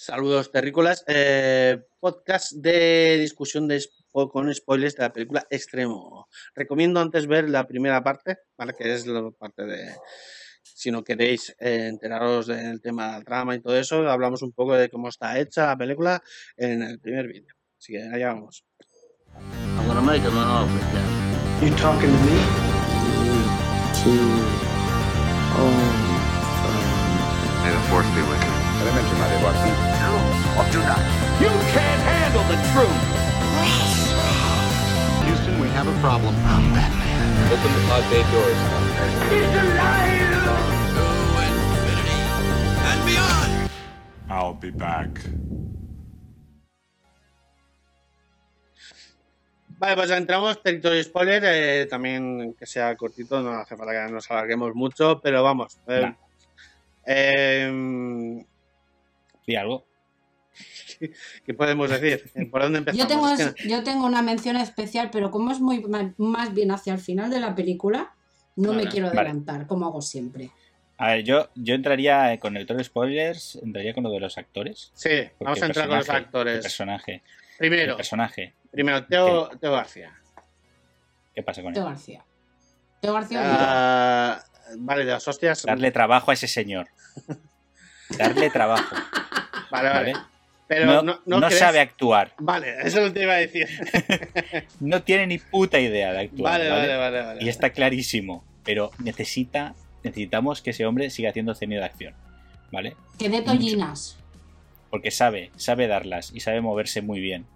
Saludos terrícolas. Eh, podcast de discusión de, con spoilers de la película Extremo. Recomiendo antes ver la primera parte, ¿vale? que es la parte de... Si no queréis eh, enteraros del tema del trama y todo eso, hablamos un poco de cómo está hecha la película en el primer vídeo. Así que allá vamos. I'm gonna make him an offer, You talking to me? May the force be with you. Elemente my algo así. No, or do not. You can't handle the truth. Houston, we have a problem. I'm Batman. Open the pod bay doors. He's alive! To infinity and beyond. I'll be back. Vale, pues entramos, territorio spoiler, eh, también que sea cortito, no hace falta que nos alarguemos mucho, pero vamos. Eh, eh, ¿Y algo? ¿Qué podemos decir? ¿Por dónde empezamos? Yo tengo, yo tengo una mención especial, pero como es muy más bien hacia el final de la película, no me quiero adelantar, como hago siempre. A ver, yo, yo entraría con el tono spoilers, entraría con lo de los actores. Sí, vamos a entrar con los actores. El personaje. Primero. El personaje. Primero, Teo, Teo García. ¿Qué pasa con Teo él? García. Teo García. Uh, vale, de las hostias. Darle trabajo a ese señor. Darle trabajo. Vale, vale. Pero no, no, sabe actuar. Vale, eso lo te iba a decir. no tiene ni puta idea de actuar. Vale, vale, vale. vale, y está clarísimo. Pero necesita, necesitamos que ese hombre siga haciendo escena de acción. ¿Vale? Que dé tollinas. Porque sabe, sabe darlas y sabe moverse muy bien.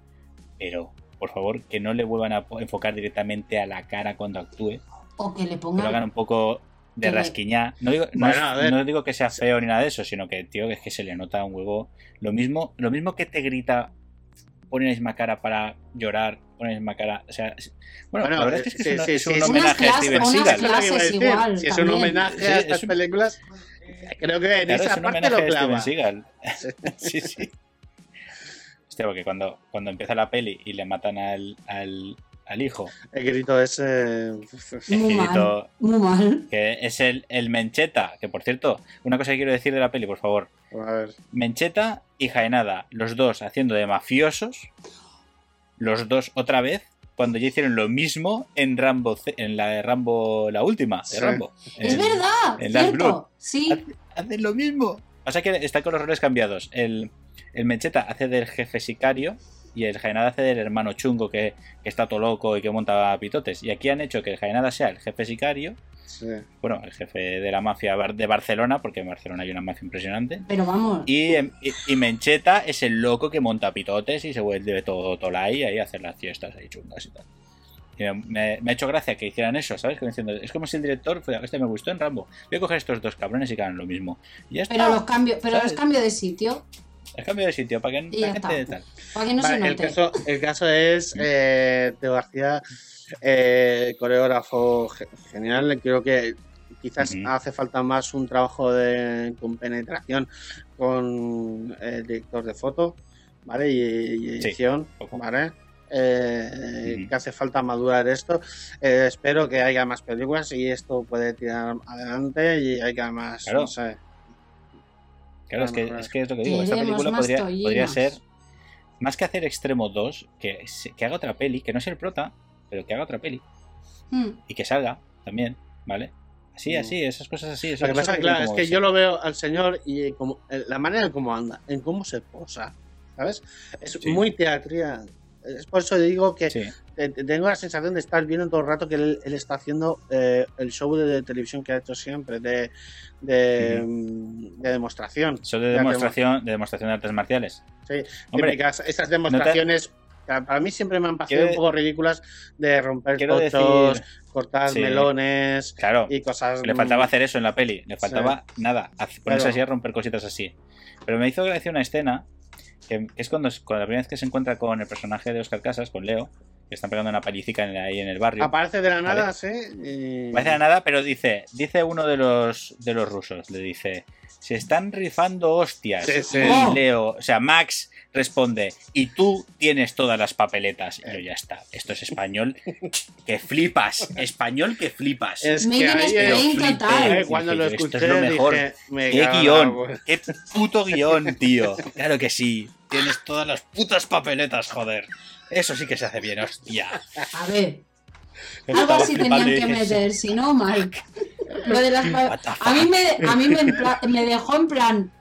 Pero, por favor, que no le vuelvan a enfocar directamente a la cara cuando actúe. O que le pongan. Que lo hagan un poco de rasquiñá. No digo, no, digo que sea feo ni nada de eso, sino que, tío, que es que se le nota un huevo. Lo mismo, lo mismo que te grita, pone la misma cara para llorar, pone la misma cara. O sea, bueno, la verdad es que es, un, homenaje a Steven Seagal. si es un homenaje a estas películas, creo que en esa parte lo clava. Steven sí, sí. Hostia, porque cuando, cuando empieza la peli y le matan al, al, al hijo. El grito ese. Muy mal. Muy mal. Que es el, el, Mencheta. Que por cierto, una cosa que quiero decir de la peli, por favor. A ver. Mencheta y Jaenada, los dos haciendo de mafiosos. Los dos otra vez. Cuando ya hicieron lo mismo en Rambo, en la de Rambo, la última de Rambo. Es verdad. En cierto, Sí. Hacen lo mismo. Pasa que está con los roles cambiados. El, el Mencheta hace del jefe sicario y el Jaenada hace del hermano chungo que, está todo loco y que monta pitotes. Y aquí han hecho que el Jaenada sea el jefe sicario. Bueno, el jefe de la mafia de Barcelona, porque en Barcelona hay una mafia impresionante. Pero vamos. Y, y, Mencheta es el loco que monta pitotes y se vuelve todo tolai ahí a hacer las fiestas ahí chungas y tal. me, ha hecho gracia que hicieran eso, ¿sabes? es como si el director fuera, este me gustó en Rambo, voy a coger estos dos cabrones y que hagan lo mismo. pero los cambio, pero los cambio de sitio. El cambio de sitio, para que, para que tal. Para que no se note. El caso, el caso es eh, Teo García, eh, coreógrafo genial. Creo que quizás hace falta más un trabajo de compenetración con el director de foto, ¿vale? Y, edición, ¿vale? Eh, que hace falta madurar esto. Eh, espero que haya más películas y esto puede tirar adelante y haya más, no sé, Claro, es, que, es, que, es lo que digo. Esta película podría, ser, más que hacer Extremo 2, que, que haga otra peli, que no sea el prota, pero que haga otra peli. Hmm. Y que salga también, ¿vale? Así, hmm. así, esas cosas así. lo que pasa, claro, es que yo lo veo al señor y como, la manera en cómo anda, en cómo se posa, ¿sabes? Es muy teatral. Es por eso digo que tengo la sensación de estar viendo todo el rato que él, está haciendo eh, el show de, televisión que ha hecho siempre, de, de, demostración. Show de demostración, de demostración de artes marciales. Sí, Hombre, esas demostraciones para mí siempre me han parecido un poco ridículas de romper cochos, cortar melones y cosas. Le faltaba hacer eso en la peli, le faltaba nada, ponerse así a romper cositas así. Pero me hizo gracia una escena que es cuando, cuando, la primera vez que se encuentra con el personaje de Oscar Casas, con Leo, que están pegando una pallicica ahí en el barrio. Aparece de la nada, sí. Aparece de la nada, pero dice, dice uno de los, de los rusos, le dice, se están rifando hostias. Sí, sí. Y Leo, o sea, Max, responde, y tú tienes todas las papeletas. Y yo, ya está, esto es español que flipas, español que flipas. Es que ahí total. Eh, cuando lo escuché, esto es lo mejor. qué guion, qué puto guion, tío. Claro que sí, tienes todas las putas papeletas, joder. Eso sí que se hace bien, hostia. A ver. Algo así tenían que meter, si no, mal. Lo de las a mí me, a mí me dejó en plan,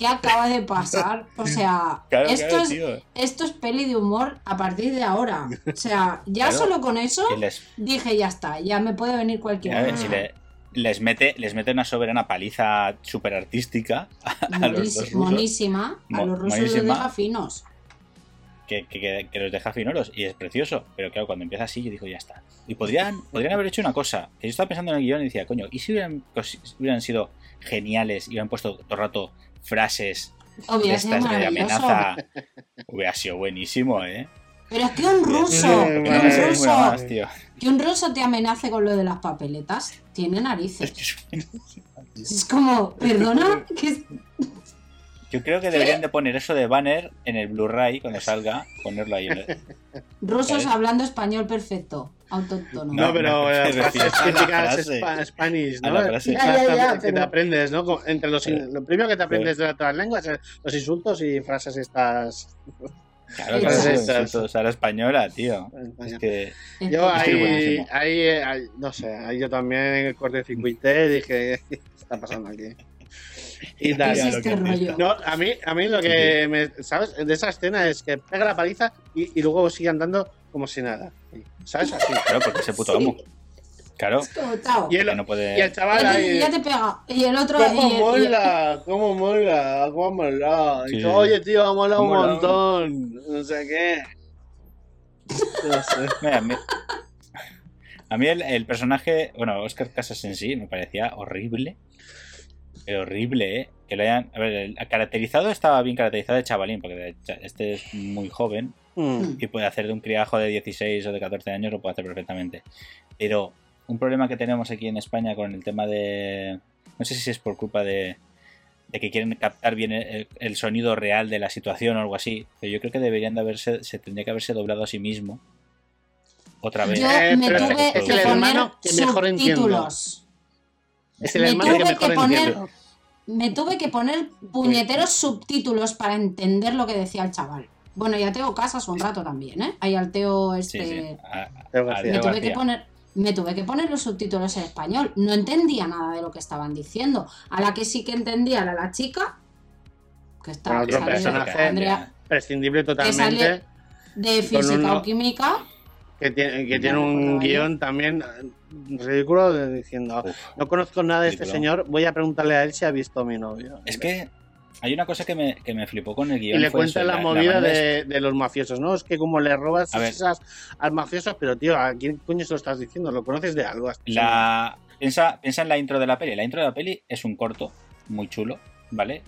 ¿Qué acaba de pasar? O sea, esto, es, esto es peli de humor a partir de ahora. O sea, ya solo con eso dije, ya está, ya me puede venir cualquier si les mete, les mete una soberana paliza súper artística a, los dos Monísima. A los rusos los deja finos. Que, que, que, los deja finoros y es precioso. Pero claro, cuando empieza así, yo digo, ya está. Y podrían, podrían haber hecho una cosa. Que yo estaba pensando en el guion y decía, coño, ¿y si hubieran, hubieran sido geniales y hubieran puesto todo el rato frases de estas de amenaza. Hubiera sido buenísimo, ¿eh? Pero es que un ruso, que un ruso, que un ruso te amenace con lo de las papeletas, tiene narices. Es como, perdona. Yo creo que deberían de poner eso de banner en el Blu-ray cuando salga, ponerlo ahí. Rusos hablando español perfecto, autóctono. No, pero típicas Spanish, ¿no? que te aprendes, ¿no? Entre los, lo primero que te aprendes de otras lenguas, los insultos y frases estas. Claro, claro, a la española, tío. Es que. Yo ahí, ahí, no sé, ahí yo también en el corte circuité dije, ¿qué está pasando aquí? Y tal. Este no, a mí, a mí lo que me, ¿sabes? De esa escena es que pega la paliza y, y luego sigue andando como si nada. ¿Sabes? Así. Claro, porque ese puto amo. Claro. Y el, no puede... y el chaval ahí. Ya te pega. Y el otro. ¿Cómo y mola? ¿Cómo mola? ¿Cómo mola? Sí, Oye, tío, ha molado un montón. No sé qué. No sé. Mira, a mí, a mí el, el, personaje, bueno, Oscar Casas en sí me parecía horrible horrible, ¿eh? Que lo hayan. A ver, el caracterizado estaba bien caracterizado de chavalín, porque este es muy joven mm. y puede hacer de un criajo de 16 o de 14 años, lo puede hacer perfectamente. Pero un problema que tenemos aquí en España con el tema de. No sé si es por culpa de, de que quieren captar bien el, sonido real de la situación o algo así, pero yo creo que deberían de haberse, se tendría que haberse doblado a sí mismo otra vez. Yo me tuve que poner subtítulos. Es el hermano que mejor entiendo me tuve que poner puñeteros subtítulos para entender lo que decía el chaval. Bueno, ya tengo casas un rato también, ¿eh? Ahí al Teo este... me, tuve que poner, me tuve que poner los subtítulos en español. No entendía nada de lo que estaban diciendo. A la que sí que entendía era la chica. Que está... otro personaje prescindible totalmente. de física o química. Que tiene, que tiene un guion también ridículo diciendo, no conozco nada de este señor, voy a preguntarle a él si ha visto a mi novio. Es que hay una cosa que me, que me flipó con el guion. Y le cuenta la, movida de, los mafiosos, ¿no? Es que como le robas esas al mafioso, pero tío, ¿a quién coño se lo estás diciendo? ¿Lo conoces de algo? La... Piensa, piensa en la intro de la peli. La intro de la peli es un corto muy chulo, ¿vale?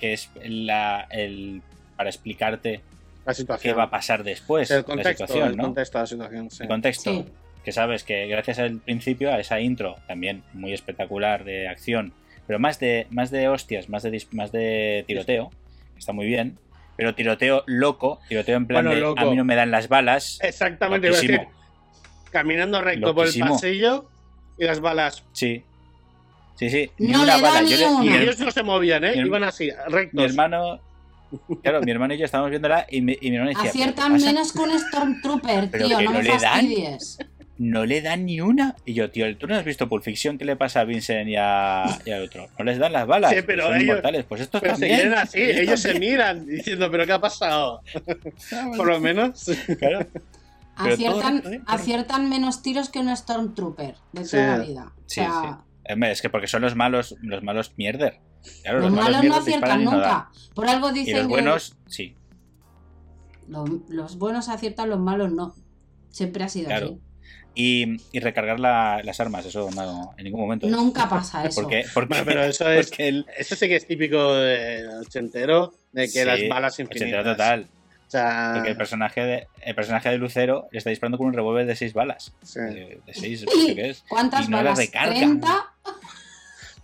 Que es la, el, para explicarte la situación. qué va a pasar después. El contexto, la situación, el contexto de la situación. Sí. El contexto que sabes que gracias al principio, a esa intro también muy espectacular de acción, pero más de, más de hostias, más de, más de tiroteo, está muy bien, pero tiroteo loco, tiroteo en plan de a mí no me dan las balas. Exactamente, caminando recto por el pasillo y las balas. Sí. Sí, sí. Ni una bala. y ellos no se movían, ¿eh? Iban así, rectos. Mi hermano, Claro, mi hermano y yo estábamos viéndola y mi, y mi hermano decía. Aciertan menos con Stormtrooper, tío, no, me fastidies no le dan ni una. Y yo, tío, ¿tú no has visto Pulp Fiction? ¿Qué le pasa a Vincent y, a, al otro? No les dan las balas. Sí, pero son inmortales. Pues estos pero también. así, ellos se miran diciendo, ¿pero qué ha pasado? Por lo menos. Claro. Aciertan, aciertan, menos tiros que un Stormtrooper de toda la vida. Sí, sí. Es que porque son los malos, los malos mierder. los, malos, no aciertan nunca. Por algo dicen y los buenos, sí. Los, buenos aciertan, los malos no. Siempre ha sido así. Y, recargar las armas, eso no, en ningún momento. Nunca pasa eso. Porque, pero eso es, eso sí que es típico de ochentero, de que las balas infinitas. total. O sea... Porque el personaje, de, el personaje de Lucero está disparando con un revólver de seis balas. De, seis, ¿Cuántas balas? ¿30?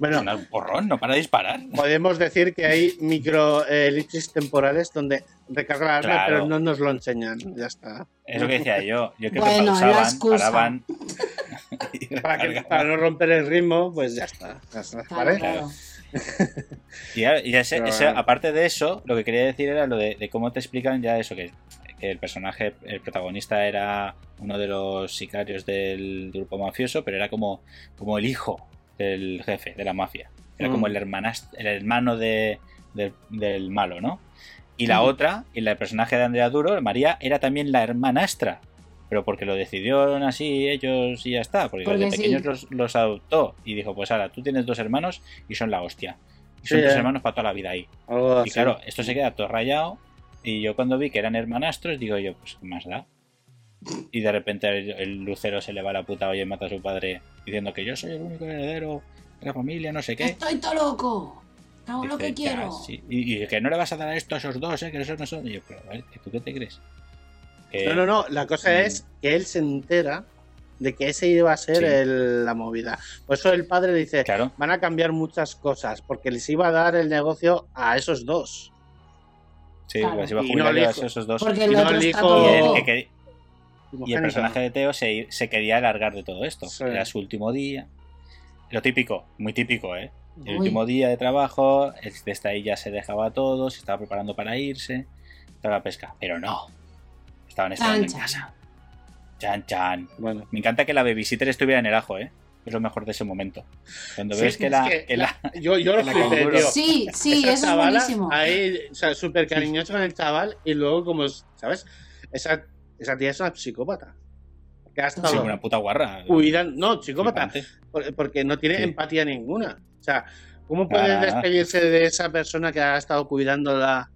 Bueno, un porrón, no para disparar. Podemos decir que hay micro eh, temporales donde recarga la pero no nos lo enseñan. Ya está. Es lo que decía yo. Yo creo que pausaban, paraban. para, para, no romper el ritmo, pues ya está. Ya está ¿vale? claro. y, aparte de eso, lo que quería decir era lo de, cómo te explican ya eso, que, el personaje, el protagonista era uno de los sicarios del grupo mafioso, pero era como, como el hijo del jefe de la mafia. Era como el, el hermano de, del, malo, ¿no? Y la otra, y el personaje de Andrea Duro, María, era también la hermanastra pero porque lo decidieron así ellos y ya está, porque, de pequeños los, adoptó y dijo, pues ahora, tú tienes dos hermanos y son la hostia. Y son dos eh. hermanos para toda la vida ahí. y claro, esto se queda todo rayado y yo cuando vi que eran hermanastros, digo yo, pues más da? Y de repente el, lucero se le va a la puta oye mata a su padre diciendo que yo soy el único heredero de la familia, no sé qué. Estoy todo loco. Hago lo que quiero. y, que no le vas a dar a esto a esos dos, ¿eh? que esos no son. Y yo, pero, ¿tú qué te crees? No, no, no. La cosa mm. es que él se entera de que ese iba a ser la movida. Por eso el padre dice, van a cambiar muchas cosas, porque les iba a dar el negocio a esos dos. Sí, les iba a jubilar a esos dos. Porque el otro y, el, personaje de Teo se, quería alargar de todo esto. Era su último día. Lo típico, muy típico, ¿eh? El último día de trabajo, desde ahí ya se dejaba todo, se estaba preparando para irse, toda la pesca. Pero no, Estaban esperando en casa. Chan, chan. Bueno. Me encanta que la babysitter estuviera en el ajo, ¿eh? Es lo mejor de ese momento. Cuando ves que, la, Yo, yo lo flipé, tío. Sí, sí, eso es buenísimo. Ahí, o sea, súper cariñoso con el chaval y luego, como, ¿sabes? Esa, esa tía es una psicópata. Que ha estado sí, una puta guarra. no, psicópata. Porque no tiene empatía ninguna. O sea, ¿cómo puedes despedirse de esa persona que ha estado cuidándola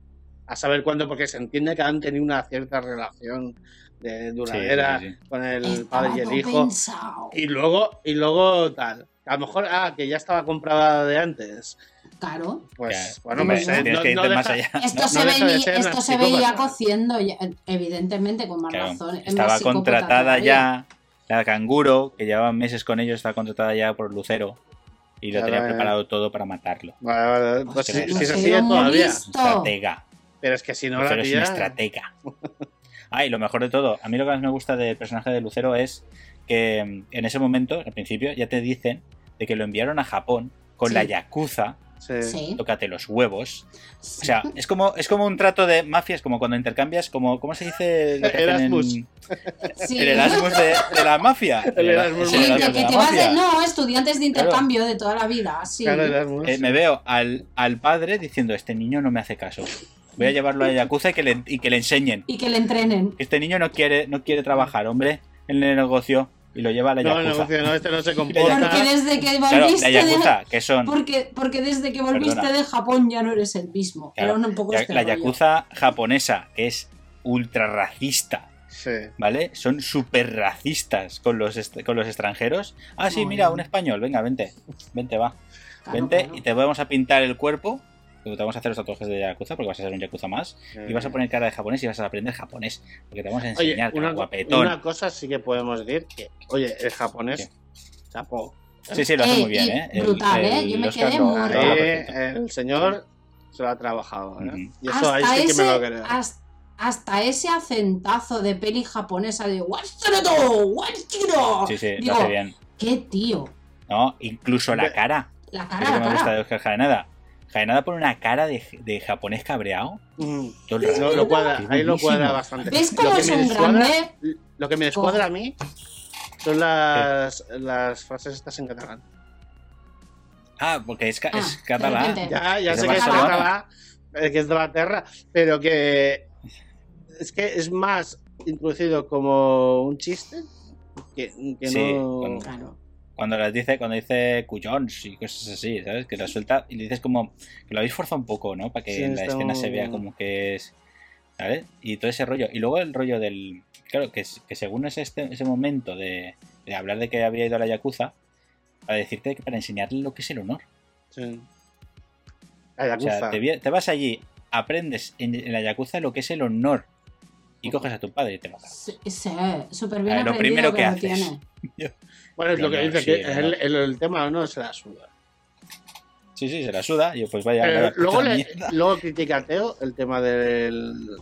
a saber cuándo, porque se entiende que han tenido una cierta relación de duradera con el padre y el hijo. Y luego, y luego tal. A lo mejor, ah, que ya estaba comprada de antes. Claro. Pues bueno, pues, no, más allá. Esto se, esto se veía cociendo, evidentemente, con más razón. Estaba contratada ya la canguro, que llevaba meses con ellos, estaba contratada ya por Lucero. Y lo tenía preparado todo para matarlo. Vale, vale. Pues, si, se sigue todavía. Estratega. Pero es que si no Lucero la es una estratega. ah, y lo mejor de todo, a mí lo que más me gusta del personaje de Lucero es que mm, en ese momento, al principio, ya te dicen de que lo enviaron a Japón con la Yakuza. Sí. Tócate los huevos. O sea, es como, es como un trato de mafias, como cuando intercambias, como, ¿cómo se dice? el Erasmus. El Erasmus de, la mafia. El Erasmus. Sí, que, te vas de, no, estudiantes de intercambio de toda la vida. Sí. Eh, me veo al, al padre diciendo, este niño no me hace caso. Voy a llevarlo a Yakuza y que le, y que le enseñen. Y que le entrenen. Este niño no quiere, no quiere trabajar, hombre, en el negocio. Y lo lleva a la Yakuza. No, negocio no, este no se comporta. Porque desde que volviste la Yakuza, que son... Porque, porque desde que volviste de Japón ya no eres el mismo. Era un poco este La Yakuza japonesa, que es ultra racista. Sí. ¿Vale? Son súper racistas con los, con los extranjeros. Ah, sí, mira, un español. Venga, vente. Vente, va. vente y te vamos a pintar el cuerpo te vamos a hacer los tatuajes de Yakuza porque vas a ser un Yakuza más y vas a poner cara de japonés y vas a aprender japonés porque te vamos a enseñar una, guapetón. Una cosa sí que podemos decir que, oye, el japonés, chapo. Sí, sí, lo hace muy bien, ¿eh? brutal, ¿eh? Yo me quedé muy El señor se lo ha trabajado, ¿eh? Y eso ahí sí que me lo creo. Hasta, ese acentazo de peli japonesa de ¡Watsuredo! ¡Watsuredo! Sí, sí, lo hace bien. ¡Qué tío! No, incluso la cara. La cara, la me gusta de Oscar nada nada pone una cara de, de japonés cabreado. Mm. Lo, cuadra, ahí lo cuadra bastante. ¿Ves cómo lo es un grande? Lo que me descuadra a mí son las, las frases estas en catalán. Ah, porque es, ah, es catalán. Ya, ya sé que es catalán, eh, que es de la tierra, pero que es que es más introducido como un chiste que, que sí, no. Claro cuando las dice, cuando dice cuyons y cosas así, ¿sabes? Que la suelta y le dices como que lo habéis forzado un poco, ¿no? Para que en la escena se vea como que es. ¿Sabes? Y todo ese rollo. Y luego el rollo del. Claro, que, que según ese, este, ese momento de, de, hablar de que había ido a la Yakuza, para decirte que para enseñarle lo que es el honor. Sí. La Yakuza. O sea, te, vas allí, aprendes en, la Yakuza lo que es el honor. Y coges a tu padre y te lo Sí, sí súper bien. lo primero que, haces. Bueno, es lo que dice, que el, el, tema no se la suda. Sí, sí, se la suda. Y pues vaya. Pero luego, le, luego critica a Teo el tema del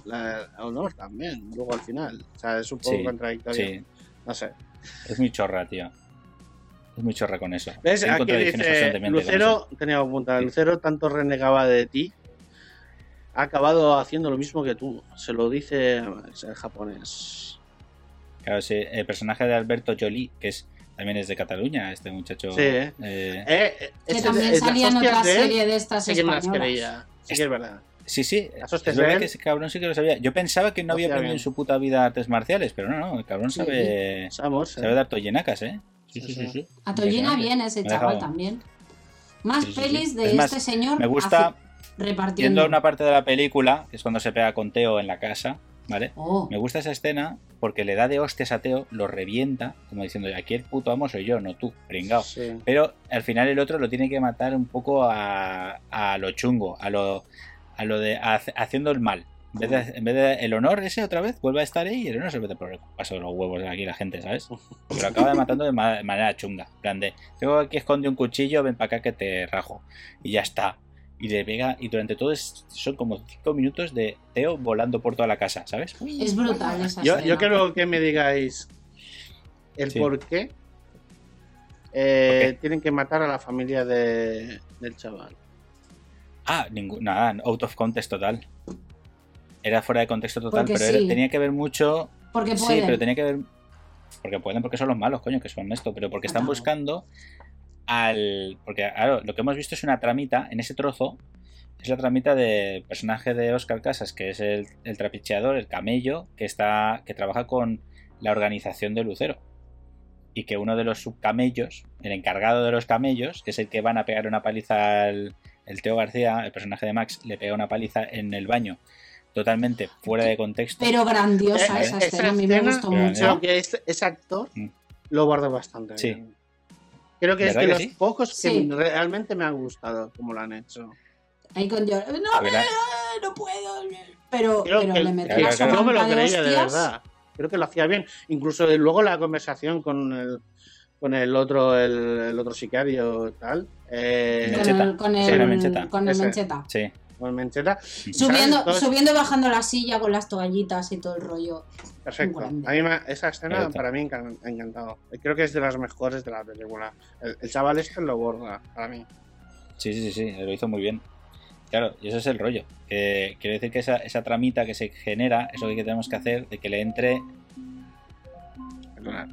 honor también, luego al final. O sea, es un poco contradictorio. Sí. No sé. Es muy chorra, tío. Es muy chorra con eso. ¿Ves? Aquí dice, Lucero, tenía apuntado, Lucero tanto renegaba de ti, ha acabado haciendo lo mismo que tú. Se lo dice en japonés. Claro, sí, el personaje de Alberto Jolie, que es también es de Cataluña, este muchacho. Sí, ¿eh? eh, eh que también salía en otra serie de estas sí españolas. Sí que es verdad. Sí, sí, es verdad que ese cabrón sí que lo sabía. Yo pensaba que no había aprendido en su puta vida artes marciales, pero no, no, el cabrón sabe, sabe dar tollenacas, ¿eh? Sí, sí, sí. sí. A Tollena viene ese chaval también. Más pelis de este señor me gusta repartiendo. una parte de la película, que es cuando se pega con Teo en la casa, ¿vale? Oh. Me gusta esa escena porque le da de hostias a Teo, lo revienta, como diciendo, aquí el puto amo soy yo, no tú, pringao. Pero al final el otro lo tiene que matar un poco a, a lo chungo, a lo, a lo de haciendo el mal. En vez, de, en vez, de, el honor ese otra vez vuelve a estar ahí y el honor se mete por el paso de los huevos de aquí la gente, ¿sabes? Porque lo acaba de matando de, manera chunga. Grande. Tengo aquí esconde un cuchillo, ven para acá que te rajo. Y ya está y le pega y durante todo son como 5 minutos de Teo volando por toda la casa, ¿sabes? Es brutal esa yo, yo quiero que me digáis el por, qué, eh, tienen que matar a la familia de, del chaval. Ah, nada, out of context total. Era fuera de contexto total, pero tenía que ver mucho. Porque pueden. Sí, pero tenía que ver. Porque pueden, porque son los malos, coño, que son esto, pero porque están buscando al. Porque, claro, lo que hemos visto es una tramita en ese trozo. Es la tramita del personaje de Oscar Casas, que es el, el trapicheador, el camello, que está. que trabaja con la organización de Lucero. Y que uno de los subcamellos, el encargado de los camellos, que es el que van a pegar una paliza al. El Teo García, el personaje de Max, le pega una paliza en el baño totalmente fuera de contexto. Pero grandiosa eh, esa, escena, a mí me gustó mucho. que ese, actor mm. lo guardo bastante. Sí. Creo que es de los pocos que realmente me han gustado como lo han hecho. Ahí con yo, no, me, no puedo. Pero, pero le metía Yo me lo creía de, verdad. Creo que lo hacía bien. Incluso luego la conversación con el, con el otro, el, otro sicario tal. Eh, con el, con el, con el Mencheta. Sí con Mencheta. Subiendo, subiendo y bajando la silla con las toallitas y todo el rollo. Perfecto. A mí esa escena para mí ha encantado. Creo que es de las mejores de la película. El, chaval este lo borda, para mí. Sí, sí, sí, lo hizo muy bien. Claro, y eso es el rollo. quiere decir que esa, esa tramita que se genera, eso que tenemos que hacer, de que le entre. Perdona.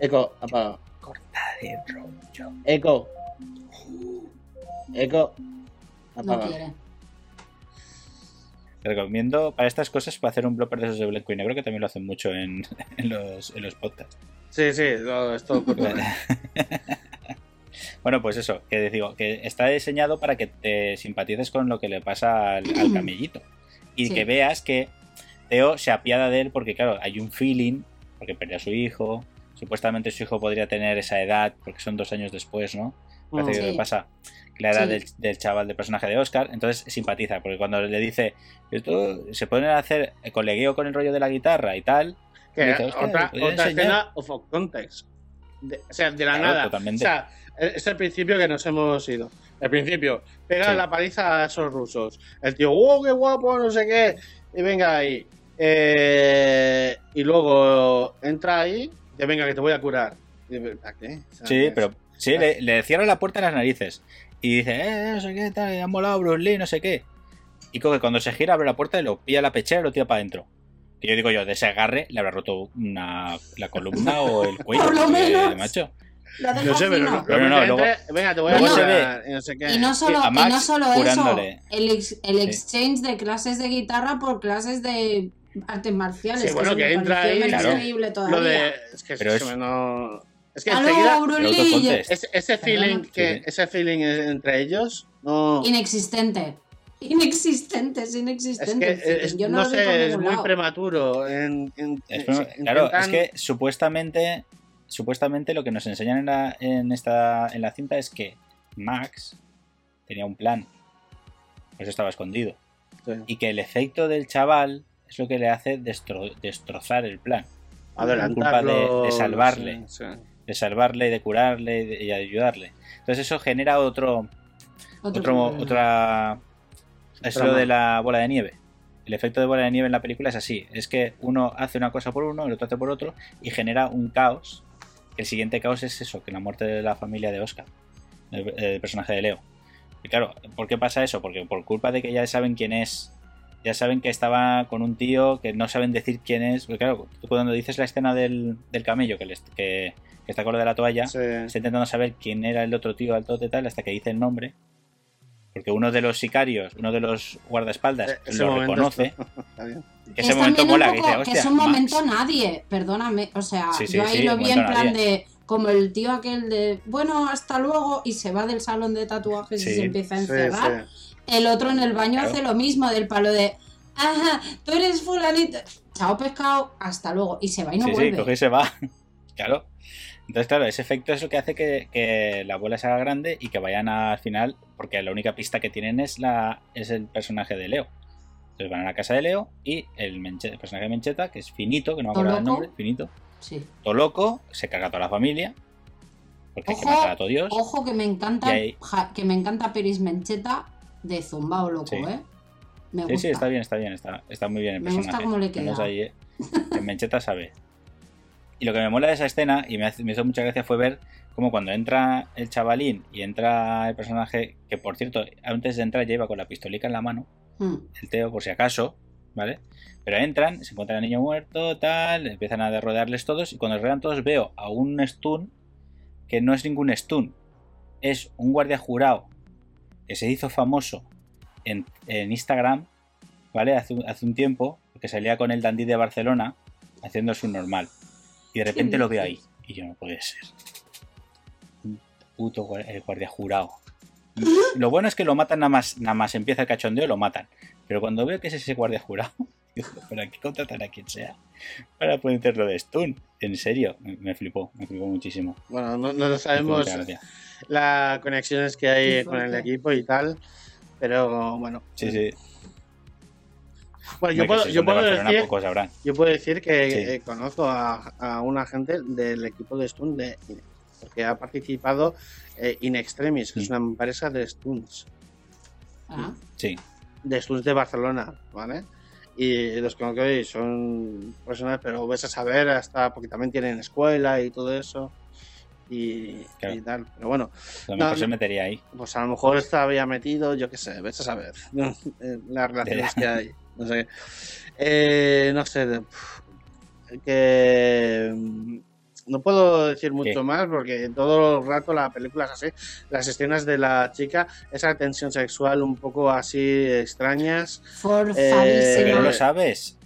Eco, apaga. Corta de rollo. Eco. Eco. Apaga. No recomiendo para estas cosas para hacer un blooper de esos de blanco y negro que también lo hacen mucho en, los, en los podcasts. Sí, sí, es todo Bueno, pues eso, que digo, que está diseñado para que te simpatices con lo que le pasa al, camellito. Y que veas que Teo se apiada de él porque, claro, hay un feeling, porque perdió a su hijo, supuestamente su hijo podría tener esa edad, porque son dos años después, ¿no? Parece que pasa la edad del, chaval del personaje de Oscar, entonces simpatiza, porque cuando le dice, esto se pone a hacer colegueo con el rollo de la guitarra y tal. otra, escena of context. o sea, de la nada. O sea, es el principio que nos hemos ido. El principio, pega la paliza a esos rusos. El tío, ¡wow, qué guapo! No sé qué. Y venga ahí. Eh, y luego entra ahí, y venga, que te voy a curar. qué? sí, pero sí, le, le cierra la puerta en las narices. Y dice, eh, no sé qué, tal, ha molado Bruce Lee, no sé qué. Y que cuando se gira abre la puerta y lo pilla la pechera y lo tira para adentro. Que yo digo yo, de ese agarre le habrá roto una, la columna o el cuello. Por lo menos. macho. no sé, pero no. no, no, luego, venga, te voy a no, y, no sé qué. y no solo, y no solo eso, el, el exchange de clases de guitarra por clases de artes marciales. Sí, bueno, que, entra ahí. Claro. Increíble todavía. Lo de, es que pero es, no, es que enseguida, ese, ese feeling que ese feeling entre ellos no inexistente. Inexistente, es inexistente. Yo no, sé, es muy prematuro. En, claro, es que supuestamente, supuestamente lo que nos enseñan en la, en esta, en la cinta es que Max tenía un plan, por eso estaba escondido. Y que el efecto del chaval es lo que le hace destrozar el plan. Adelantarlo. culpa de, salvarle. De salvarle, de curarle y de ayudarle. Entonces eso genera otro, otra. Es lo de la bola de nieve. El efecto de bola de nieve en la película es así: es que uno hace una cosa por uno, el otro hace por otro, y genera un caos. El siguiente caos es eso: que la muerte de la familia de Oscar, el, personaje de Leo. Y claro, ¿por qué pasa eso? Porque por culpa de que ya saben quién es ya saben que estaba con un tío que no saben decir quién es. Porque claro, cuando dices la escena del, camello que, que, está con lo de la toalla, está intentando saber quién era el otro tío alto de tal hasta que dice el nombre. Porque uno de los sicarios, uno de los guardaespaldas, eh, lo reconoce. ese momento mola. que, es un momento nadie, perdóname. O sea, yo ahí lo vi en plan de como el tío aquel de bueno, hasta luego, y se va del salón de tatuajes y se empieza a encerrar. El otro en el baño hace lo mismo, del palo de, ajá, tú eres fulanito. Chao pescado, hasta luego. Y se va y no vuelve. Sí, coge y se va. claro. Entonces, claro, ese efecto es lo que hace que, la bola se haga grande y que vayan al final, porque la única pista que tienen es la es el personaje de Leo. Entonces van a la casa de Leo y el, personaje de Mencheta, que es finito, que no me acuerdo el nombre, finito. Sí. Todo loco, se carga a toda la familia. Porque ojo, hay que a todo Dios. Ojo que me encanta, que me encanta Peris Mencheta de zumbao loco, ¿eh? Me gusta. Sí, sí, está bien, está bien, está, está muy bien el me personaje. Me gusta cómo le queda. Ahí, ¿eh? En Mencheta sabe. Y lo que me mola de esa escena, y me, hizo mucha gracia, fue ver cómo cuando entra el chavalín y entra el personaje, que por cierto, antes de entrar lleva con la pistolica en la mano, hmm. el Teo, por si acaso, ¿vale? Pero entran, se encuentran al niño muerto, tal, empiezan a derrodearles todos, y cuando rodean todos veo a un stun que no es ningún stun, es un guardia jurado que se hizo famoso en, Instagram, ¿vale? Hace, un tiempo, que salía con el dandy de Barcelona haciendo su normal. Y de repente lo veo ahí. Y yo no puede ser. Un puto guardia jurado. lo bueno es que lo matan nada más, nada más empieza el cachondeo, lo matan. Pero cuando veo que es ese guardia jurado, digo, ¿para qué contratar a quien sea? Para poder lo de stun. En serio, me, flipó, me flipó muchísimo. Bueno, no, no sabemos las conexiones que hay con el equipo y tal. Pero bueno. Sí, sí. Bueno, yo puedo, yo, puedo decir, yo puedo decir que eh, conozco a, una gente del equipo de Stun de, que ha participado eh, In Extremis, que es una empresa de Stuns. Ah. Sí. De Stuns de Barcelona, ¿vale? Y los conozco y son personas, pero ves a saber hasta porque también tienen escuela y todo eso y, tal. Pero bueno. A se metería ahí. Pues a lo mejor estaba metido, yo qué sé, ves a saber. Las relaciones que hay. No sé. Eh, no sé. Que. Mm, no puedo decir mucho más porque todo el rato la película es así. Las escenas de la chica, esa tensión sexual un poco así extrañas. Eh, pero lo sabes.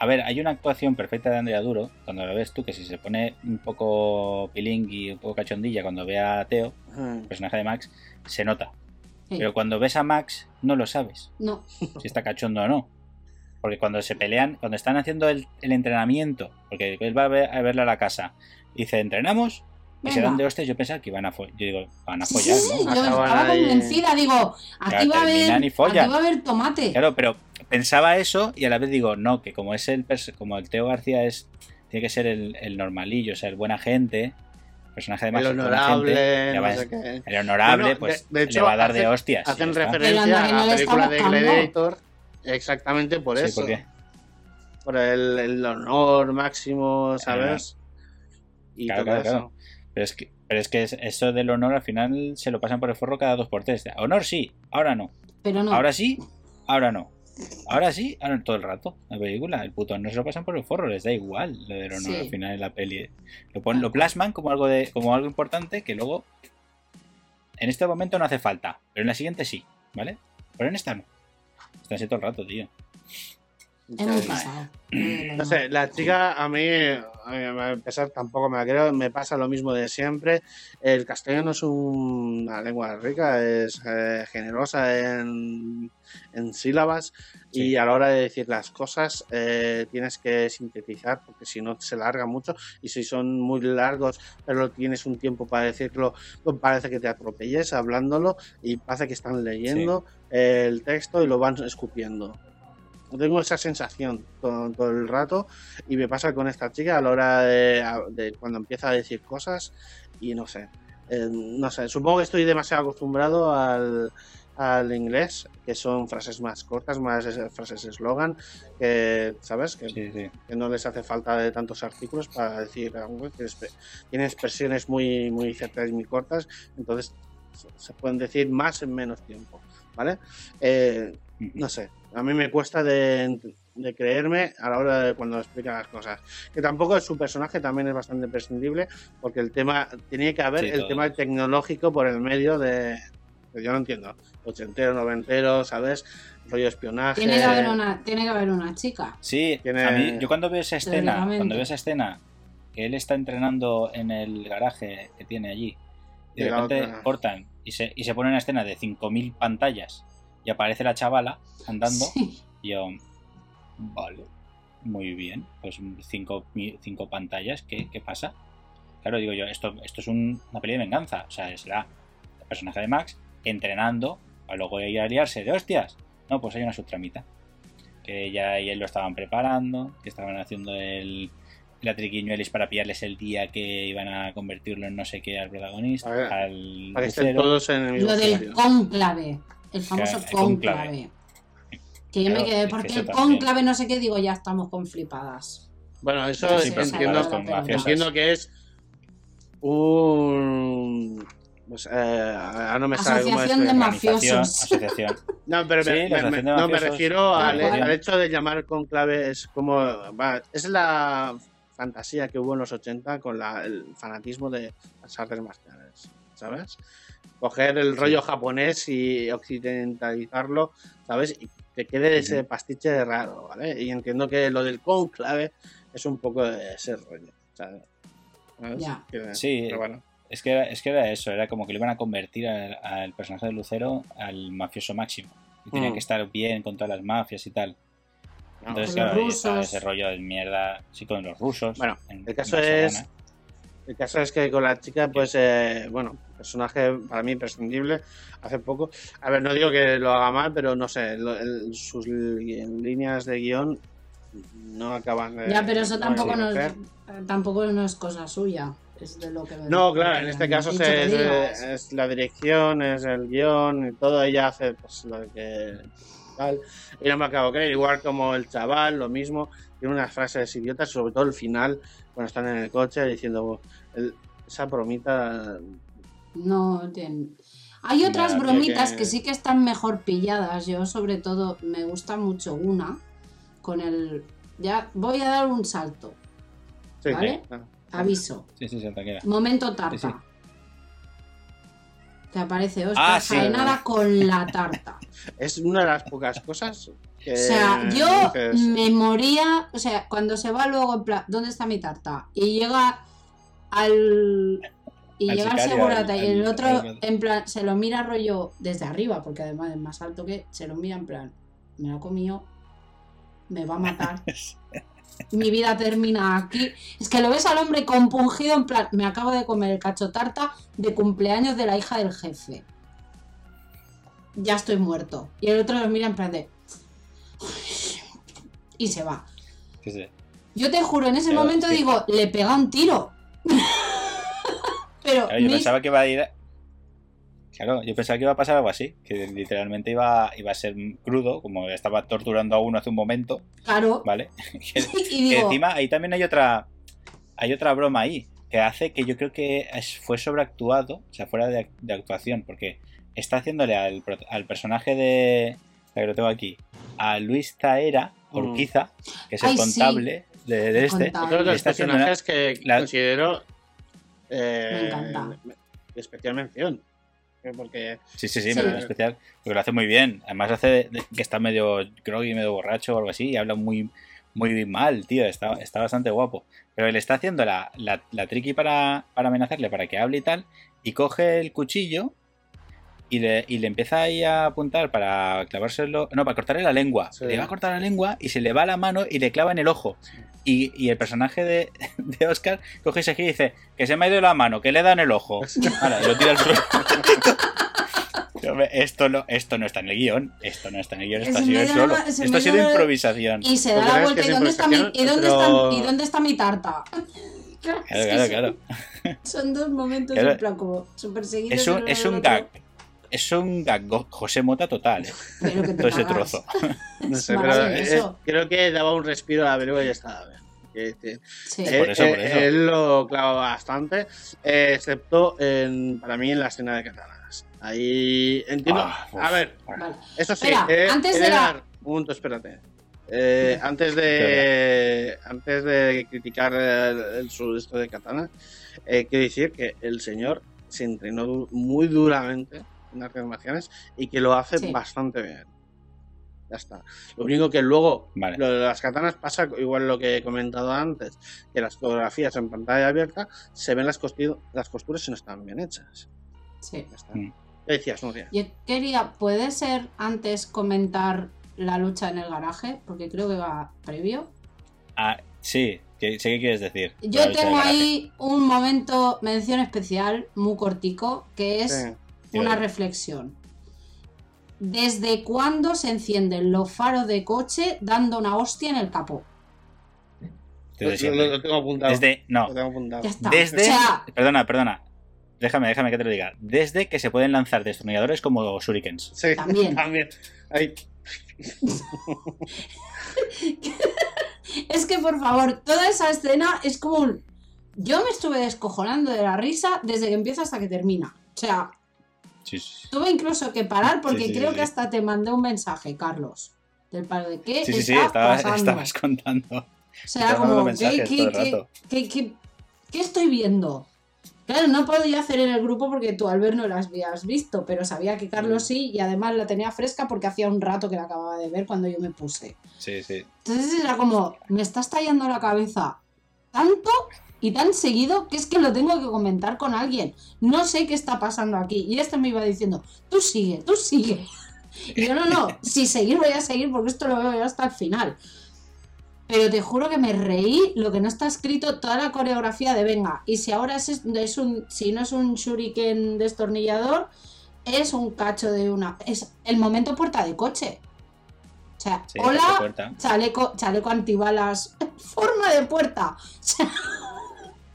A ver, hay una actuación perfecta de Andrea Duro, cuando lo ves tú, que si se pone un poco pilingui, un poco cachondilla, cuando ve a Teo, el personaje de Max, se nota. Pero cuando ves a Max, no lo sabes. No. Si está cachondo o no. Porque cuando se pelean, cuando están haciendo el, entrenamiento, porque él va a, ver, a verla a la casa, dice, ¿entrenamos? Y se dan de hostias, yo pensaba que iban a follar. Yo digo, van a follar, sí, Yo estaba convencida, digo, aquí, va a haber, aquí va a haber tomate. Claro, pero pensaba eso y a la vez digo, no, que como es el como el Teo García es tiene que ser el, normalillo, o sea, el buena gente, personaje de más el honorable, el honorable, pues le va a dar de hostias. Hacen referencia a la película de Gladiator exactamente por eso. ¿por, el, honor máximo, ¿sabes? Y claro, todo eso. Pero es que pero es que eso del honor al final se lo pasan por el forro cada dos por tres. Honor sí, ahora no. Pero no. Ahora sí, ahora no. Ahora sí, ahora todo el rato. La película, el puto no se lo pasan por el forro, les da igual lo del honor al final de la peli. Lo, ponen, lo plasman como algo, de, como algo importante que luego en este momento no hace falta, pero en la siguiente sí, ¿vale? Pero en esta no. Está así todo el rato, tío. No sé, la chica a mí, a pesar tampoco me la creo, me pasa lo mismo de siempre. El castellano es una lengua rica, es eh, generosa en, sílabas y a la hora de decir las cosas eh, tienes que sintetizar porque si no se larga mucho y si son muy largos pero tienes un tiempo para decirlo, pues parece que te atropelles hablándolo y parece que están leyendo el texto y lo van escupiendo tengo esa sensación todo, el rato y me pasa con esta chica a la hora de, cuando empieza a decir cosas y no sé. eh, no sé, supongo que estoy demasiado acostumbrado al, al inglés, que son frases más cortas, más frases eslogan, que, ¿sabes? Que, no les hace falta de tantos artículos para decir algo, que tienen expresiones muy, muy cercanas y muy cortas, entonces se pueden decir más en menos tiempo, ¿vale? Eh, no sé, a mí me cuesta de, de, creerme a la hora de cuando explica las cosas. Que tampoco su personaje también es bastante prescindible, porque el tema, tenía que haber el tema tecnológico por el medio de, yo no entiendo, ochentero, noventero, ¿sabes? Rollo espionaje. Tiene que haber una, tiene que haber una chica. Sí, a mí, yo cuando veo esa escena, cuando veo esa escena, que él está entrenando en el garaje que tiene allí, y de repente cortan y se, y se pone una escena de 5.000 pantallas y aparece la chavala andando, y yo, vale, muy bien, pues cinco, cinco pantallas, ¿qué, ¿qué, pasa? Claro, digo yo, esto, esto es una peli de venganza, o sea, es la, el personaje de Max entrenando para luego ir a liarse de hostias. No, pues hay una subtramita. Que ya y él lo estaban preparando, que estaban haciendo el, la triquiñuelis para pillarles el día que iban a convertirlo en no sé qué al protagonista. al todos en el Lo del conclave, el famoso conclave. Que yo me quedé, porque el conclave no sé qué, digo, ya estamos con flipadas. Bueno, eso entiendo, entiendo que es un pues, eh, no me asociación de mafiosos. No, pero me, no, me refiero al, hecho de llamar conclave es como es la fantasía que hubo en los 80 con el fanatismo de las artes marciales, ¿sabes? Coger el rollo japonés y occidentalizarlo, ¿sabes? Y que quede ese pastiche de raro, ¿vale? Y entiendo que lo del conclave es un poco de ese rollo, ¿sabes? sí, pero bueno. Es que, era, es que era eso, era como que le iban a convertir al, personaje de Lucero al mafioso máximo. Y tenía mm. que estar bien con todas las mafias y tal. Entonces, claro, ese rollo de mierda, sí, con los rusos. Bueno, el caso es. El caso es que con la chica, pues, eh, bueno, personaje para mí imprescindible. Hace poco. A ver, no digo que lo haga mal, pero no sé, sus líneas de guion no acaban de. Ya, pero eso tampoco, no, tampoco no es cosa suya no, claro, en este caso es, la dirección, es el guion y todo, ella hace pues, lo que tal. Y no me acabo de igual como el chaval, lo mismo, tiene unas frases idiotas, sobre todo el final, cuando están en el coche diciendo esa bromita. No, tiene... Hay otras bromitas que... sí que están mejor pilladas. Yo, sobre todo, me gusta mucho una con el. Ya voy a dar un salto. ¿Vale? Aviso. Sí, sí, Momento tarta. Te aparece Oscar ah, nada con la tarta. es una de las pocas cosas. O sea, yo me moría. O sea, cuando se va luego en plan, ¿dónde está mi tarta? Y llega al. Y llega al segurata y el otro, en plan, se lo mira rollo desde arriba, porque además es más alto que. Se lo mira en plan, me lo ha comido, me va a matar. mi vida termina aquí. Es que lo ves al hombre compungido en plan, me acabo de comer el cacho tarta de cumpleaños de la hija del jefe. Ya estoy muerto. Y el otro lo mira en plan de... Y se va. Yo te juro, en ese momento digo, le pega un tiro. Pero... yo pensaba que iba a ir Claro, yo pensaba que iba a pasar algo así, que literalmente iba, iba a ser crudo, como estaba torturando a uno hace un momento. Claro. ¿Vale? que, encima ahí también hay otra hay otra broma ahí, que hace que yo creo que fue sobreactuado, o sea, fuera de, actuación, porque está haciéndole al, personaje de, que lo tengo aquí, a Luis Taera, Orquiza, mm. que es el contable de, este. Otro de los personajes que considero eh, especial mención. Porque... Sí, sí, sí, sí. especial. Porque lo hace muy bien. Además hace que está medio groggy, medio borracho o algo así y habla muy, muy mal, tío. Está, está bastante guapo. Pero él está haciendo la, la, la tricky para, para amenazarle, para que hable y tal. Y coge el cuchillo y le, y le empieza ahí a apuntar para clavárselo. No, para cortarle la lengua. Le va a cortar la lengua y se le va la mano y le clava en el ojo. Y, y el personaje de, de, Oscar coge ese y dice: Que se me ha ido la mano, que le da en el ojo. Ahora, lo tira al suelo. Esto no, esto no está en el guion. Esto no está en el guion. Esto ha sido solo. Esto ha sido improvisación. Y se da la vuelta. ¿Y dónde, está mi, ¿y, dónde está, ¿Y dónde está mi tarta? Claro, claro, claro. Son dos momentos en plan como súper seguidos. Es un, es un gag. Es un gag José Mota total, ¿eh? Que Todo ese trozo. No sé, pero eh, creo que daba un respiro a la película y ya estaba. Que, que, Sí. él, Por eso, por él- eso. él lo clava bastante, eh, excepto en, para mí en la escena de katananas. Ahí entiendo. Ah, uf. a ver, Vale. eso sí. Espera, eh, antes de la- dar- Un momento, espérate. Eh, antes de antes de criticar el, el de katana, eh, quiero decir que el señor se entrenó muy duramente en artes marciales y que lo hace Sí. bastante bien. Ya está. Lo único que luego, Vale. lo de las katanas pasa igual lo que he comentado antes, que las fotografías en pantalla abierta se ven las, las costuras y no están bien hechas. Sí. Ya está. Mm. ¿Qué decías, Nuria? Yo quería, ¿puede ser antes comentar la lucha en el garaje? Porque creo que va previo. Ah, sí, que, sé qué quieres decir. Yo tengo ahí un momento, mención especial, muy cortico, que es Sí. Una Sí. reflexión. ¿Desde cuándo se encienden los faros de coche dando una hostia en el capó? Desde Lo- tengo apuntado. Desde, no, Lo tengo apuntado. Ya está. Desde. O sea, Perdona, perdona. Déjame, déjame que te lo diga. Desde que se pueden lanzar destornilladores como shurikens. Sí, También. también. Es que por favor, toda esa escena es como un... Yo me estuve descojonando de la risa desde que empieza hasta que termina. O sea, Sí, sí, tuve incluso que parar porque creo que hasta te mandé un mensaje, Carlos. Del paro de qué sí, sí, sí, está estaba- pasando. estabas contando. O sea, como, ¿qué, qué, qué- qué- estoy viendo? Claro, no podía hacer en el grupo porque tú, Albert, no las habías visto, pero sabía que Carlos sí y además la tenía fresca porque hacía un rato que la acababa de ver cuando yo me puse. Sí, sí. Entonces era como, me está estallando la cabeza tanto y tan seguido que es que lo tengo que comentar con alguien. No sé qué está pasando aquí. Y este me iba diciendo, tú sigue, tú sigue. Y yo no, no, si seguir voy a seguir porque esto lo veo yo hasta el final. Pero te juro que me reí lo que no está escrito, toda la coreografía de venga. Y si ahora es, es un, si no es un shuriken destornillador, es un cacho de una. Es el momento puerta de coche. O sea, Sí, hola, chaleco, chaleco antibalas, forma de puerta. O sea,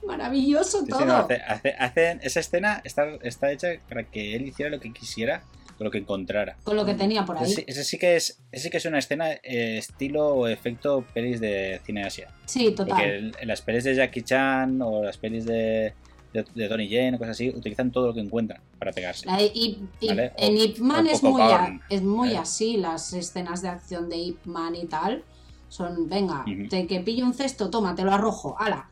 maravilloso Sí, sí, todo. no, hace- hace- hacen- esa escena está, está hecha para que él hiciera lo que quisiera con lo que encontrara. Con lo que tenía por ahí. Ese, ese sí que es, ese sí que es una escena eh, estilo o efecto pelis de cine Asia. Sí, Porque total. el- en las pelis de Jackie Chan o las pelis de, de, de Donnie Yen o cosas así, utilizan todo lo que encuentran para pegarse. La de Ip- Ip- Vale, o- en Ip Man es muy, a- es muy ¿eh? así, las escenas de acción de Ip Man y tal. Son, venga, Ujú. te que pillo un cesto, toma, te lo arrojo, ala.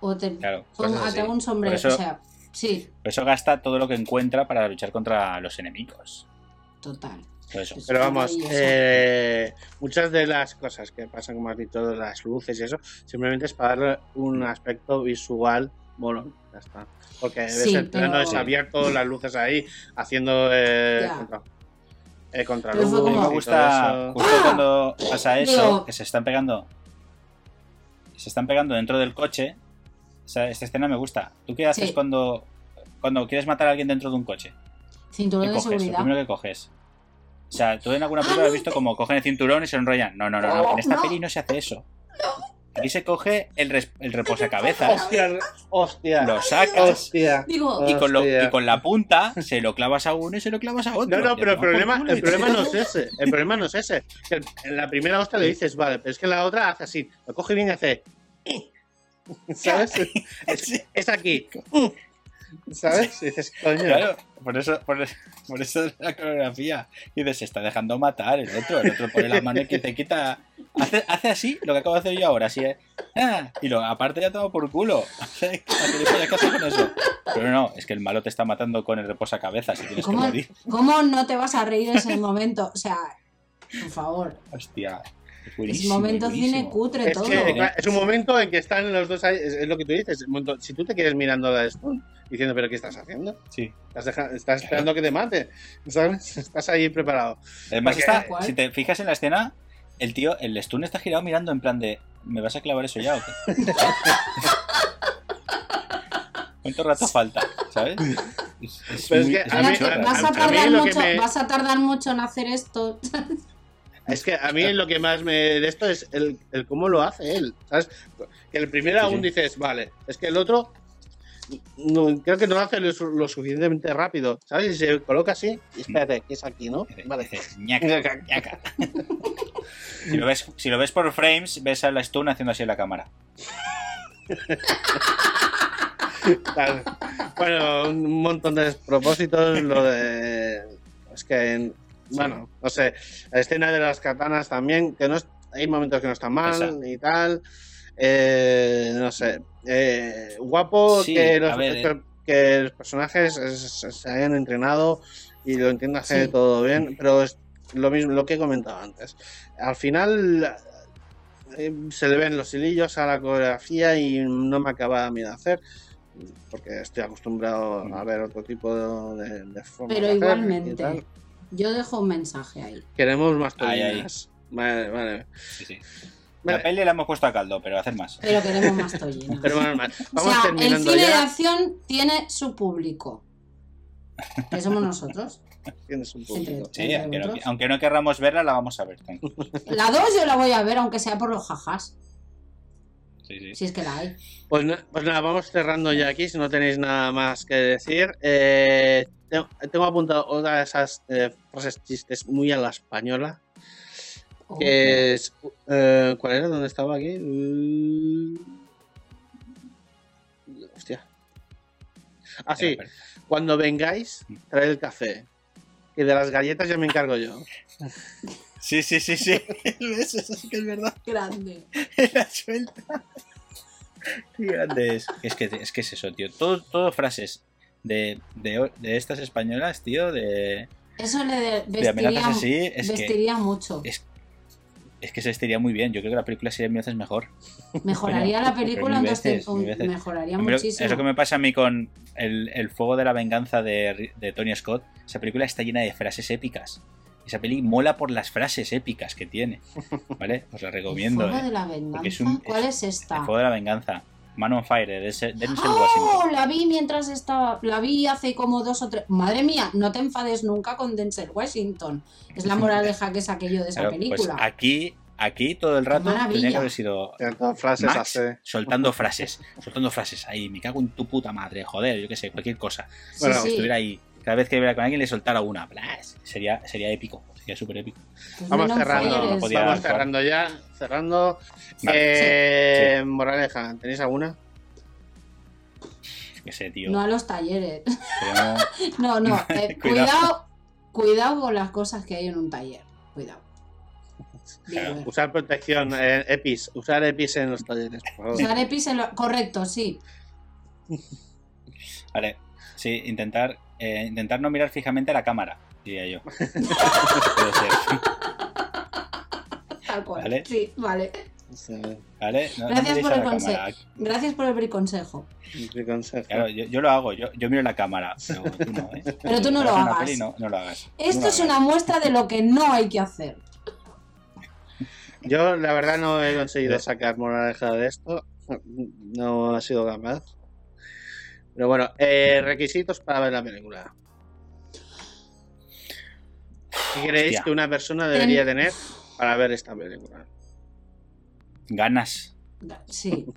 O te Claro, un sombrero, eso- o sea, sí, Por eso gasta todo lo que encuentra para luchar contra los enemigos. total. Por eso. Es Pero vamos, eh, muchas de las cosas que pasan, como has dicho, de las luces y eso, simplemente es para darle un aspecto visual bueno, ya está. Porque ves Sí, el plano pero- es abierto, las luces ahí, haciendo eh, contra, eh, contra luz como- me y gusta justo ¡Ah! cuando pasa eso, Digo- que se están pegando. Se están pegando dentro del coche. O sea, esta escena me gusta. ¿Tú qué haces Sí. cuando, cuando quieres matar a alguien dentro de un coche? Cinturón ¿Qué de coges? Lo seguridad. primero que coges. O sea, tú en alguna Ah, película has no, visto como cogen el cinturón y se enrollan. No, no, no, En esta no. peli no se hace eso. Aquí se coge el, res- el reposacabezas, Hostia, hostia, lo sacas hostia. Digo, y con, lo- Hostia. y con la punta se lo clavas a uno y se lo clavas a otro. No, no, pero el problema, el problema no es ese. El problema no es ese. En la primera hostia le dices, vale, pero es que en la otra hace así. Lo coge bien y hace. ¿Sabes? Es, es aquí. ¿Sabes? Y dices, coño. Claro, por eso, por, eso- por eso es la coreografía. Y dices, se está dejando matar el otro. El otro pone la mano y que te quita. Hace, hace así, lo que acabo de hacer yo ahora, así es. Ah, y lo, aparte ya toma por culo. ¿Qué haces con eso? Pero no, es que el malo te está matando con el reposacabezas y tienes que ¿cómo, morir. ¿cómo no te vas a reír en ese momento? O sea, por favor. Hostia. Es Es buenísimo, momento buenísimo. cine cutre Es, todo. que, es un momento en que están los dos ahí, es, es lo que tú dices. momento- si tú te quieres mirando a esto, diciendo, ¿pero qué estás haciendo? Sí. Estás, deja- estás esperando que te mate, ¿sabes? Estás ahí preparado. Además, Porque- está, ¿Cuál? si te fijas en la escena, el tío, el stun está girado mirando en plan de, ¿me vas a clavar eso ya o qué? ¿Cuánto rato falta? ¿Sabes? Es, es Pero es muy- que es a muy mí- chorra. vas, a a mí tardar lo que mucho, me- vas a tardar mucho en hacer esto. Es que a mí lo que más me de esto es el, el cómo lo hace él. ¿Sabes? Que el primero aún dices, vale, es que el otro no, creo que no hace lo, suficientemente rápido, ¿sabes? Y se coloca así, y espérate, que es aquí, ¿no? Vale. si, lo ves, si lo ves por frames, ves a la Stone haciendo así en la cámara. bueno, un montón de despropósitos, lo de... Es que, bueno, no sé, la escena de las katanas también, que no hay momentos que no están mal y tal. Eh, no sé, eh, guapo que, los, eh. que, los, personajes se, hayan entrenado y lo entiendan hacer todo bien, pero es lo mismo lo que he comentado antes. Al final se le ven los hilillos a la coreografía y no me acaba a mí de hacer porque estoy acostumbrado a ver otro tipo de, de forma pero igualmente yo dejo un mensaje ahí queremos más tollinas vale, vale. Sí, sí. La peli la hemos puesto a caldo, pero hacer más. Pero queremos más tollinas. pero bueno, más. Vamos o sea, el cine de acción tiene su público. Que somos nosotros. Tiene su público. sí, aunque, no, querramos verla, la vamos a ver. La 2 yo la voy a ver, aunque sea por los jajas. Sí, sí. Si es que la hay. Pues, pues nada, vamos cerrando ya aquí, si no tenéis nada más que decir. Eh, tengo, apuntado otra de esas eh, frases chistes muy a la española que es, eh, ¿Cuál era? ¿Dónde estaba aquí? Uh, hostia. Ah, sí. Cuando vengáis, traed el café. Que de las galletas ya me encargo yo. Sí, sí, sí, sí. Eso sí que es verdad. Grande. La suelta. Qué grande es. Es que, es que es eso, tío. Todo, todo frases de, de, de estas españolas, tío, de... Eso le vestiría, así, es vestiría mucho. Es, es que se estaría muy bien. Yo creo que la película sería mil veces mejor. Mejoraría la película, entonces mejoraría muchísimo. Es lo que me pasa a mí con el, Fuego de la Venganza de, Tony Scott. Esa película está llena de frases épicas. Esa peli mola por las frases épicas que tiene. ¿Vale? Os la recomiendo. ¿El Fuego de la Venganza? ¿Cuál es esta? El Fuego de la Venganza. Man on Fire, de Denzel ¡Oh! La vi mientras estaba. La vi hace como dos o tres. Madre mía, no te enfades nunca con Denzel Washington. Es la moraleja que es aquello de esa pues película. aquí, aquí todo el rato tenía que haber sido. frases soltando frases. Soltando frases. Ahí, me cago en tu puta madre, joder, yo qué sé, cualquier cosa. bueno, estuviera ahí. Cada vez que viera con alguien le soltara una. sería, sería épico. Sería súper épico. Pues vamos cerrando. vamos cerrando ya. Cerrando. Eh, Moraleja, ¿tenéis alguna? Que sé, tío. No a los talleres. no, no. Eh, cuidado. cuidado con las cosas que hay en un taller. Cuidado. Usar protección, eh, EPIs. Usar EPIs en los talleres, por favor. Usar EPIs en los. Correcto, sí. Vale. Sí, intentar, eh, intentar no mirar fijamente a la cámara, diría yo. Puede ser. Tal cual. ¿Vale? Sí, vale. ¿Vale? Gracias, por el consejo. Gracias por el briconsejo. Claro, yo, yo, lo hago, yo, yo, miro la cámara, pero tú no, ¿eh? Pero tú no lo hagas. No, no, lo hagas. Esto es una muestra de lo que no hay que hacer. Yo, la verdad, no he conseguido sacar moraleja de esto. No ha sido capaz. Pero bueno, eh, requisitos para ver la película. ¿Qué creéis que una persona debería tener para ver esta película? Ganas. Sí.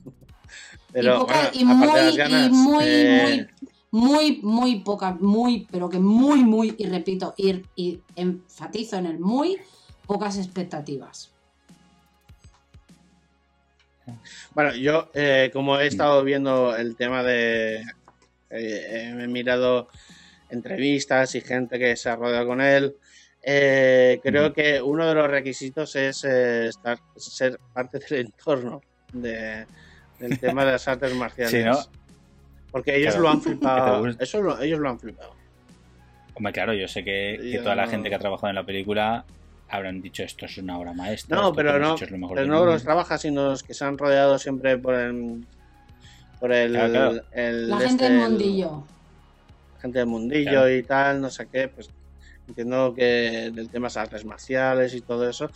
Pero, y, muy, y muy, eh, muy, muy, poca, muy, pero que muy, muy, y repito, y, y enfatizo en el muy, pocas expectativas. Bueno, yo eh, como he estado viendo el tema de... Eh, he mirado entrevistas y gente que se ha rodeado con él. Eh, creo que uno de los requisitos es estar, ser parte del entorno de, del tema de las artes marciales. Porque ellos lo han flipado. Eso ellos lo han flipado. Hombre, claro, yo sé que, toda la gente que ha trabajado en la película habrán dicho esto es una obra maestra. No, pero no, pero no los trabaja, sino los que se han rodeado siempre por el. Por el, la gente del mundillo. Gente del mundillo y tal, no sé qué, pues entiendo que del tema de las artes marciales y todo eso.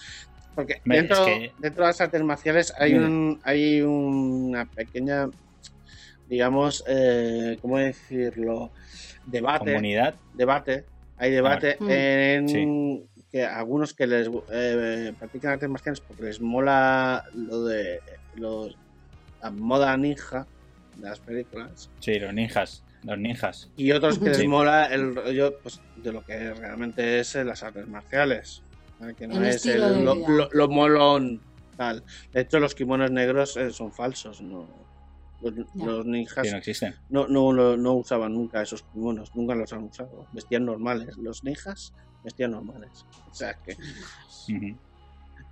Porque dentro, dentro de las artes marciales hay, un, hay una pequeña, digamos, eh, ¿cómo decirlo? Debate. Comunidad. Debate. Hay debate en, que algunos que les eh, practican artes marciales porque les mola lo de los, la moda ninja de las películas. Sí, los ninjas. Los ninjas. Y otros que les mola el rollo pues, de lo que realmente es las artes marciales. Que no es lo, molón tal. De hecho, los kimonos negros eh, son falsos, no. Los, ninjas no existen. No, no, no, usaban nunca esos kimonos, nunca los han usado. Vestían normales. Los ninjas vestían normales. O sea que.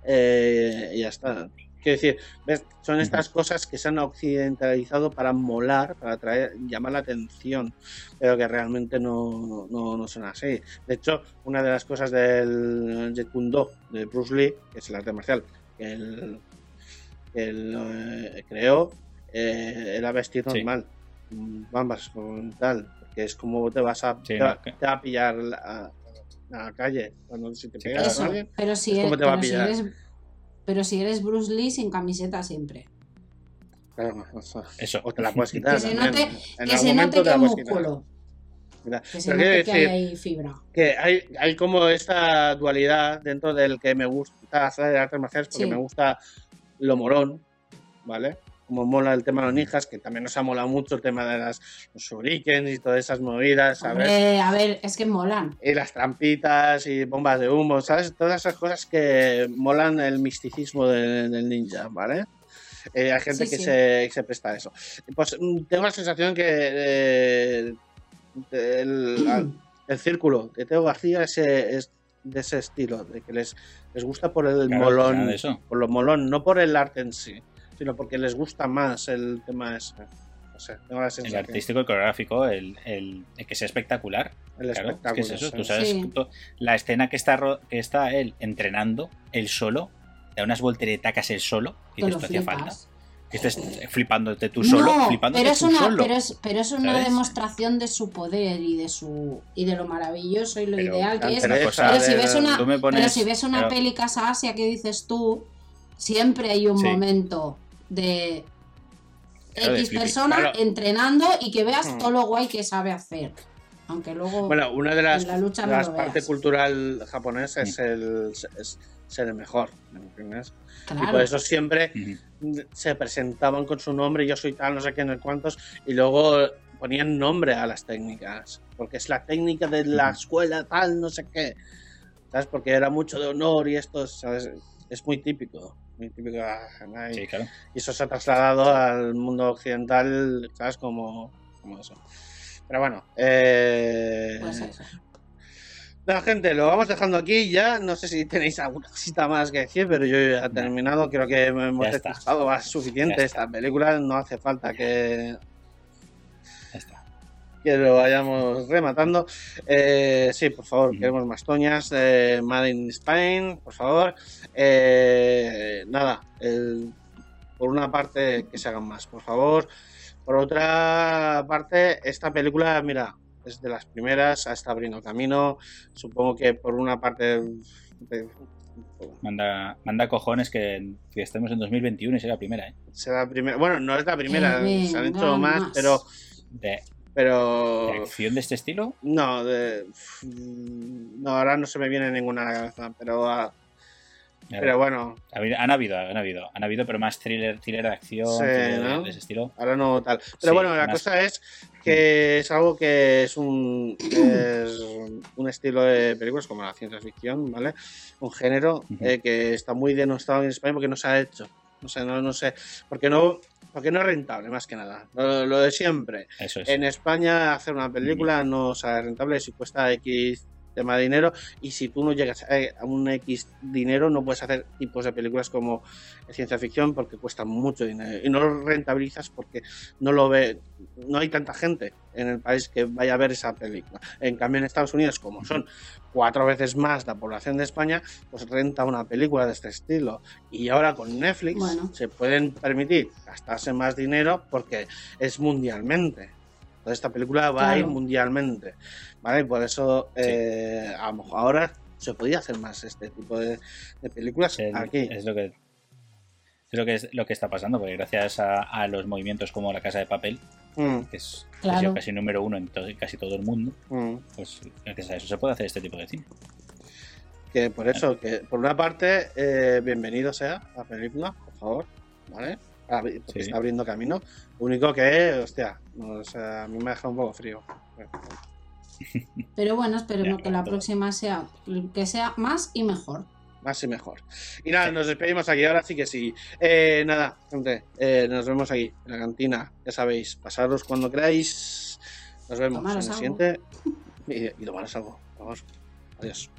Eh, ya está. Quiero decir, son estas cosas que se han occidentalizado para molar, para atraer, llamar la atención, pero que realmente no, no, son así. De hecho, una de las cosas del Jet Kundo de Bruce Lee, que es el arte marcial, que él, eh, creó, eh, era vestir normal, bambas con tal, porque es como te vas a, te, va, a pillar la, la, calle cuando si te pegas a alguien, pero si, es, te va a pillar. Pero si eres Bruce Lee sin camiseta siempre. eso. O te la puedes quitar. que se note, que, se note que músculo. Que se note que hay fibra. Que hay, hay como esta dualidad dentro del que me gusta hacer artes marciales porque me gusta lo morón, ¿vale? Como mola el tema de los ninjas, que también nos ha molado mucho el tema de las, los shurikens y todas esas movidas, ¿sabes? a ver, es que molan. Y las trampitas y bombas de humo, ¿sabes? Todas esas cosas que molan el misticismo del ninja, ¿vale? Eh, hay gente que, Se, presta a eso. Pues mm, tengo la sensación que eh, el, círculo de Teo García es de ese estilo, de que les, les gusta por el molón, por lo molón, no por el arte en sí sino porque les gusta más el tema ese. el artístico, el coreográfico, el, que sea espectacular. El espectáculo. es eso? Tú sabes, la escena que está, que está él entrenando, él solo, da unas volteretacas él solo, y esto hacía falta. Que estés flipándote tú solo, pero es una, Pero es, pero es una demostración de su poder y de su y de lo maravilloso y lo ideal que es. Pero, si ves una, pero si ves una peli Casa Asia que dices tú, siempre hay un momento de X persona entrenando y que veas hmm. todo lo guay que sabe hacer. Aunque luego. Bueno, una de las, las partes cultural japonesa es, el, ser el mejor, Y por eso siempre se presentaban con su nombre, yo soy tal, no sé qué, no cuántos, y luego ponían nombre a las técnicas, porque es la técnica de la escuela tal, no sé qué. ¿Sabes? Porque era mucho de honor y esto, ¿sabes? Es muy típico muy típico Y eso se ha trasladado al mundo occidental, ¿sabes? Como, como eso. Pero bueno, eh... Pues gente, lo vamos dejando aquí ya. No sé si tenéis alguna cosita más que decir, pero yo ya he terminado. Creo que hemos estado más suficiente. Esta película no hace falta que que lo vayamos rematando. Eh, sí, por favor, queremos más toñas. Eh, Made in Spain, por favor. Eh, nada, por una parte que se hagan más, por favor. Por otra parte, esta película, mira, es de las primeras, ha estado abriendo camino. Supongo que por una parte... Manda, manda cojones que, estemos en 2021 y sea la primera, ¿eh? Será primera. Bueno, no es la primera, se han hecho más, pero de, pero. ¿De acción de este estilo? No, de. No, ahora no se me viene ninguna a la cabeza, pero. Ah, pero bueno. Han habido, han habido, han habido, pero más thriller, thriller de acción, de, ese estilo. Ahora no tal. Pero bueno, la cosa es que es algo que es un, es un estilo de películas como la ciencia ficción, ¿vale? Un género eh, que está muy denostado en España porque no se ha hecho. No sé, no, no sé. Porque no, porque no es rentable, más que nada. Lo, de siempre. En España hacer una película no sale rentable si cuesta X tema de dinero y si tú no llegas a un X dinero no puedes hacer tipos de películas como ciencia ficción porque cuesta mucho dinero y no lo rentabilizas porque no lo ve no hay tanta gente en el país que vaya a ver esa película. En cambio en Estados Unidos como son cuatro veces más la población de España pues renta una película de este estilo. Y ahora con Netflix se pueden permitir gastarse más dinero porque es mundialmente esta película va a ir mundialmente, ¿vale? Por eso, eh, a lo mejor ahora se podía hacer más este tipo de, películas aquí. Es lo que es lo que es lo que está pasando, porque gracias a, los movimientos como La Casa de Papel, mm. que es casi número uno en casi todo el mundo, mm. pues gracias a eso se puede hacer este tipo de cine. que por eso, que por una parte, eh, bienvenido sea a película, por favor, ¿vale? Porque está abriendo camino. único que, hostia, a mí me ha dejado un poco frío. Pero bueno, esperemos que la próxima sea que sea más y mejor. Más y mejor. Y nada, nos despedimos aquí. Ahora sí que sí. Eh, nada, gente, eh, nos vemos aquí en la cantina. Ya sabéis, pasaros cuando queráis. Nos vemos en el siguiente. Y, y tomaros algo. Vamos. Adiós.